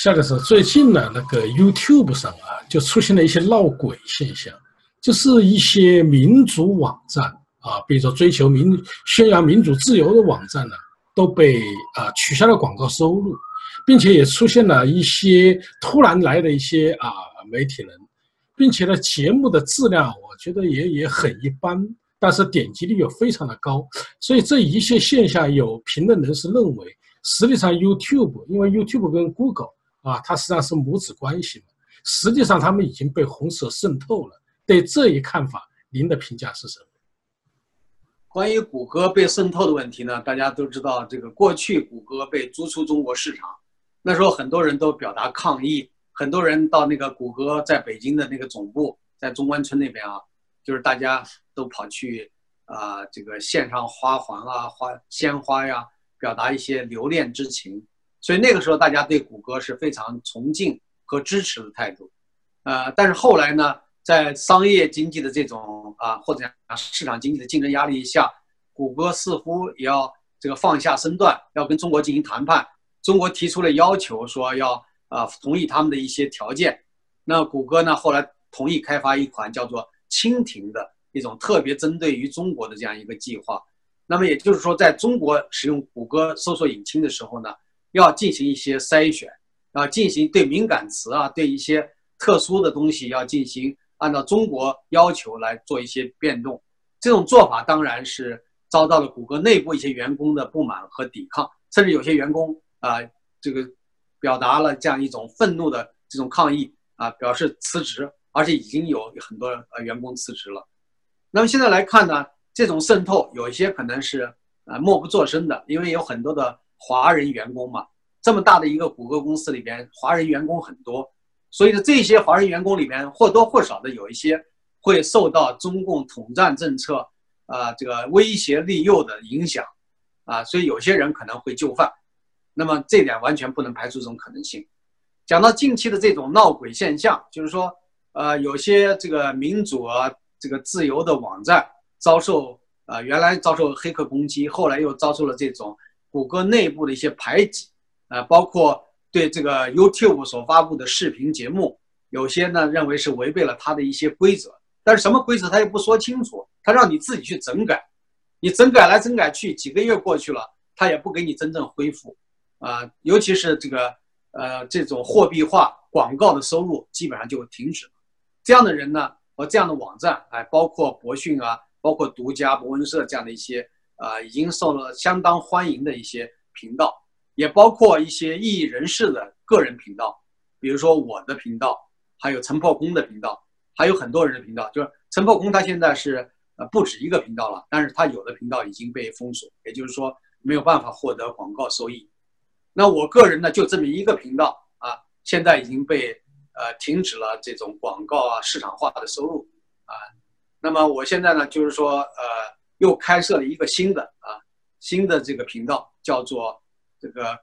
夏老师，最近呢，那个 YouTube 上啊，就出现了一些闹鬼现象，就是一些民主网站啊，比如说追求民、宣扬民主自由的网站呢，都被啊取消了广告收入，并且也出现了一些突然来的一些啊媒体人，并且呢，节目的质量我觉得也也很一般，但是点击率又非常的高，所以这一切现象有评论人士认为，实际上 YouTube 因为 YouTube 跟 Google。啊，它实际上是母子关系嘛。实际上，他们已经被红色渗透了。对这一看法，您的评价是什么？关于谷歌被渗透的问题呢？大家都知道，这个过去谷歌被逐出中国市场，那时候很多人都表达抗议，很多人到那个谷歌在北京的那个总部，在中关村那边啊，就是大家都跑去啊，这个献上花环啊、花鲜花呀，表达一些留恋之情。所以那个时候，大家对谷歌是非常崇敬和支持的态度，呃，但是后来呢，在商业经济的这种啊，或者讲市场经济的竞争压力下，谷歌似乎也要这个放下身段，要跟中国进行谈判。中国提出了要求，说要啊同意他们的一些条件。那谷歌呢，后来同意开发一款叫做蜻蜓的一种特别针对于中国的这样一个计划。那么也就是说，在中国使用谷歌搜索引擎的时候呢。要进行一些筛选，要进行对敏感词啊，对一些特殊的东西要进行按照中国要求来做一些变动。这种做法当然是遭到了谷歌内部一些员工的不满和抵抗，甚至有些员工啊，这个表达了这样一种愤怒的这种抗议啊，表示辞职，而且已经有很多呃员工辞职了。那么现在来看呢，这种渗透有一些可能是呃默不作声的，因为有很多的。华人员工嘛，这么大的一个谷歌公司里边，华人员工很多，所以呢，这些华人员工里边或多或少的有一些会受到中共统战政策啊这个威胁利诱的影响啊，所以有些人可能会就范，那么这点完全不能排除这种可能性。讲到近期的这种闹鬼现象，就是说，呃，有些这个民主啊这个自由的网站遭受啊原来遭受黑客攻击，后来又遭受了这种。谷歌内部的一些排挤，啊，包括对这个 YouTube 所发布的视频节目，有些呢认为是违背了它的一些规则，但是什么规则他又不说清楚，他让你自己去整改，你整改来整改去，几个月过去了，他也不给你真正恢复，啊，尤其是这个呃这种货币化广告的收入基本上就停止了，这样的人呢和这样的网站，哎，包括博讯啊，包括独家、博文社这样的一些。啊，已经受了相当欢迎的一些频道，也包括一些异议人士的个人频道，比如说我的频道，还有陈破空的频道，还有很多人的频道。就是陈破空他现在是呃不止一个频道了，但是他有的频道已经被封锁，也就是说没有办法获得广告收益。那我个人呢，就这么一个频道啊，现在已经被呃停止了这种广告啊市场化的收入啊。那么我现在呢，就是说呃。又开设了一个新的啊，新的这个频道，叫做这个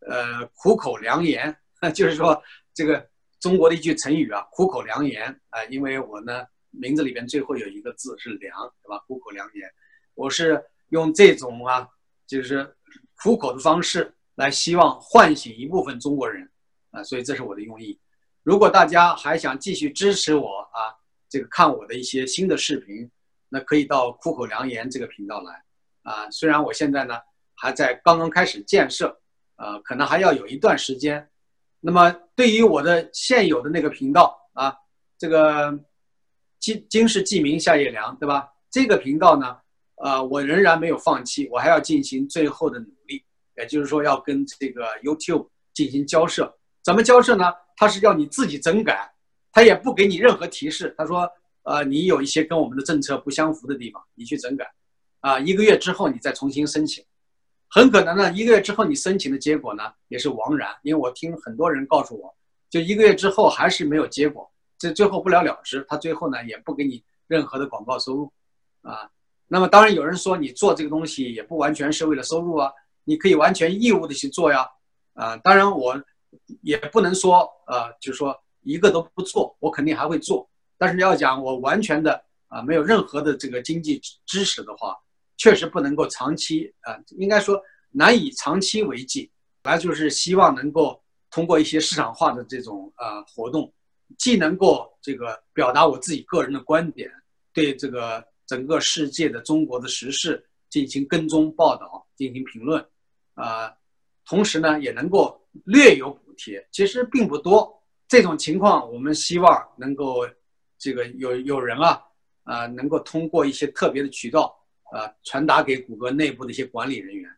呃苦口良言，就是说这个中国的一句成语啊，苦口良言啊，因为我呢名字里边最后有一个字是良，对吧？苦口良言，我是用这种啊，就是苦口的方式来希望唤醒一部分中国人啊，所以这是我的用意。如果大家还想继续支持我啊，这个看我的一些新的视频。那可以到苦口良言这个频道来，啊，虽然我现在呢还在刚刚开始建设，呃，可能还要有一段时间。那么对于我的现有的那个频道啊，这个今今世记名夏夜凉，对吧？这个频道呢，呃，我仍然没有放弃，我还要进行最后的努力，也就是说要跟这个 YouTube 进行交涉。怎么交涉呢？他是要你自己整改，他也不给你任何提示，他说。呃，你有一些跟我们的政策不相符的地方，你去整改，啊，一个月之后你再重新申请，很可能呢，一个月之后你申请的结果呢也是枉然，因为我听很多人告诉我，就一个月之后还是没有结果，这最后不了了之，他最后呢也不给你任何的广告收入，啊，那么当然有人说你做这个东西也不完全是为了收入啊，你可以完全义务的去做呀，啊，当然我也不能说呃，就是说一个都不做，我肯定还会做。但是要讲我完全的啊没有任何的这个经济支持的话，确实不能够长期啊，应该说难以长期为继。来就是希望能够通。过一些市场化的这种呃活动，既能够这个表达我自己个人的观点，对这个整个世界的中国的时事进行跟踪报道、进行评论，啊，同时呢也能够略有补贴，其实并不多。这种情况，我们希望能够这个有有人啊啊能够通过一些特别的渠道啊传达给谷歌内部的一些管理人员。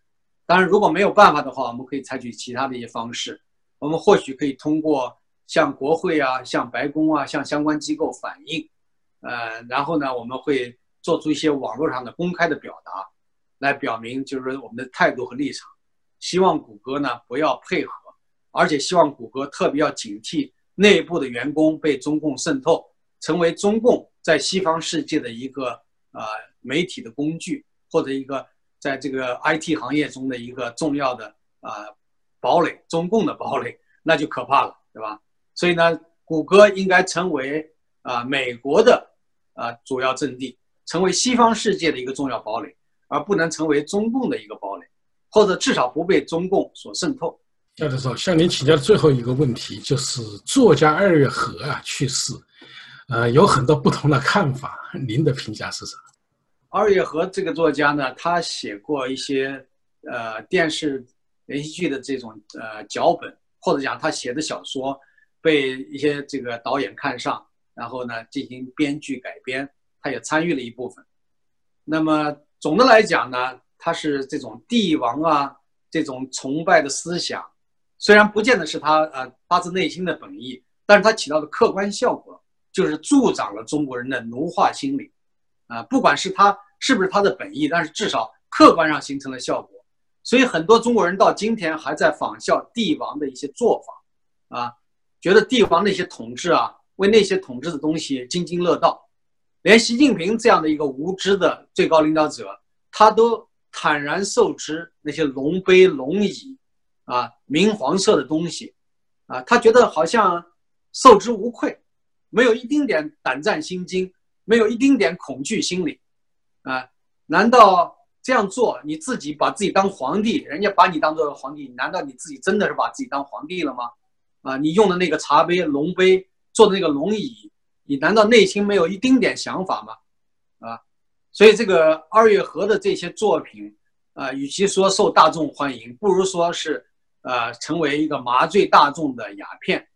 当然，如果没有办法的话，我们可以采取其他的一些方式。我们或许可以通过向国会啊、向白宫啊、向相关机构反映，呃，然后呢，我们会做出一些网络上的公开的表达，来表明就是我们的态度和立场。希望谷歌呢不要配合，而且希望谷歌特别要警惕内部的员工被中共渗透，成为中共在西方世界的一个呃媒体的工具，或者一个在这个 IT 行业中的一个重要的啊。堡垒，中共的堡垒，那就可怕了，对吧？所以呢，谷歌应该成为啊美国的啊主要阵地，成为西方世界的一个重要堡垒，而不能成为中共的一个堡垒，或者至少不被中共所渗透。夏教授，向您请教最后一个问题就是作家二月河啊去世，呃，有很多不同的看法，您的评价是什么？二月河这个作家呢，他写过一些呃电视。连续剧的这种呃脚本，或者讲他写的小说，被一些这个导演看上，然后呢进行编剧改编，他也参与了一部分。那么总的来讲呢，他是这种帝王啊这种崇拜的思想，虽然不见得是他呃发自内心的本意，但是他起到的客观效果就是助长了中国人的奴化心理，啊，不管是他是不是他的本意，但是至少客观上形成了效果。所以很多中国人到今天还在仿效帝王的一些做法，啊，觉得帝王那些统治啊，为那些统治的东西津津乐道，连习近平这样的一个无知的最高领导者，他都坦然受之那些龙碑龙椅，啊，明黄色的东西，啊，他觉得好像受之无愧，没有一丁点胆战心惊，没有一丁点恐惧心理，啊，难道？这样做，你自己把自己当皇帝，人家把你当做皇帝，难道你自己真的是把自己当皇帝了吗？啊，你用的那个茶杯、龙杯，坐的那个龙椅，你难道内心没有一丁点想法吗？啊，所以这个二月河的这些作品，啊，与其说受大众欢迎，不如说是，呃，成为一个麻醉大众的鸦片，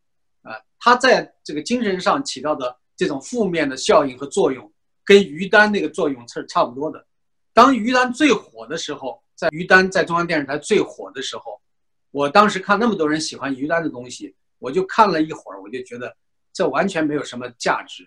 它在这个精神上起到的这种负面的效应和作用，跟于丹那个作用是差不多的。当于丹最火的时候，在于丹在中央电视台最火的时候，我当时看那么多人喜欢于丹的东西，我就看了一会儿，我就觉得这完全没有什么价值，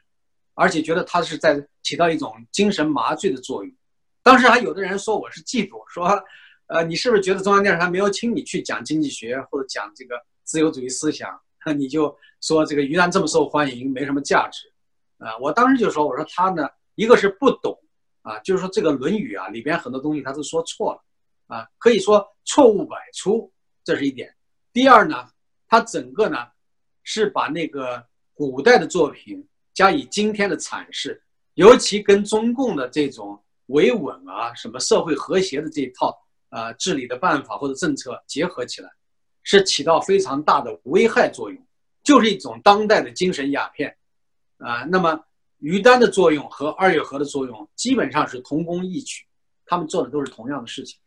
而且觉得他是在起到一种精神麻醉的作用。当时还有的人说我是嫉妒，说，呃，你是不是觉得中央电视台没有请你去讲经济学或者讲这个自由主义思想，那你就说这个于丹这么受欢迎没什么价值？啊，我当时就说，我说他呢，一个是不懂。啊，就是说这个《论语》啊，里边很多东西他都说错了，啊，可以说错误百出，这是一点。第二呢，他整个呢是把那个古代的作品加以今天的阐释，尤其跟中共的这种维稳啊、什么社会和谐的这一套啊治理的办法或者政策结合起来，是起到非常大的危害作用，就是一种当代的精神鸦片，啊，那么。于丹的作用和二月河的作用基本上是同工异曲，他们做的都是同样的事情。